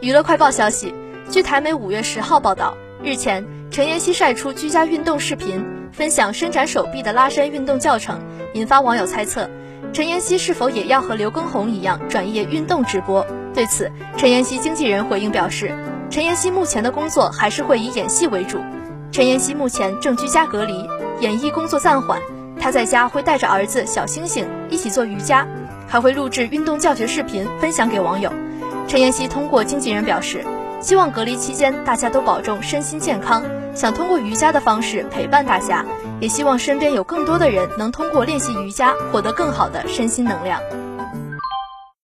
娱乐快报消息，据台媒五月十号报道，日前陈妍希晒出居家运动视频，分享伸展手臂的拉伸运动教程，引发网友猜测，陈妍希是否也要和刘畊宏一样转业运动直播？对此，陈妍希经纪人回应表示，陈妍希目前的工作还是会以演戏为主。陈妍希目前正居家隔离，演艺工作暂缓，她在家会带着儿子小星星一起做瑜伽，还会录制运动教学视频分享给网友。陈妍希通过经纪人表示，希望隔离期间大家都保重身心健康，想通过瑜伽的方式陪伴大家，也希望身边有更多的人能通过练习瑜伽获得更好的身心能量。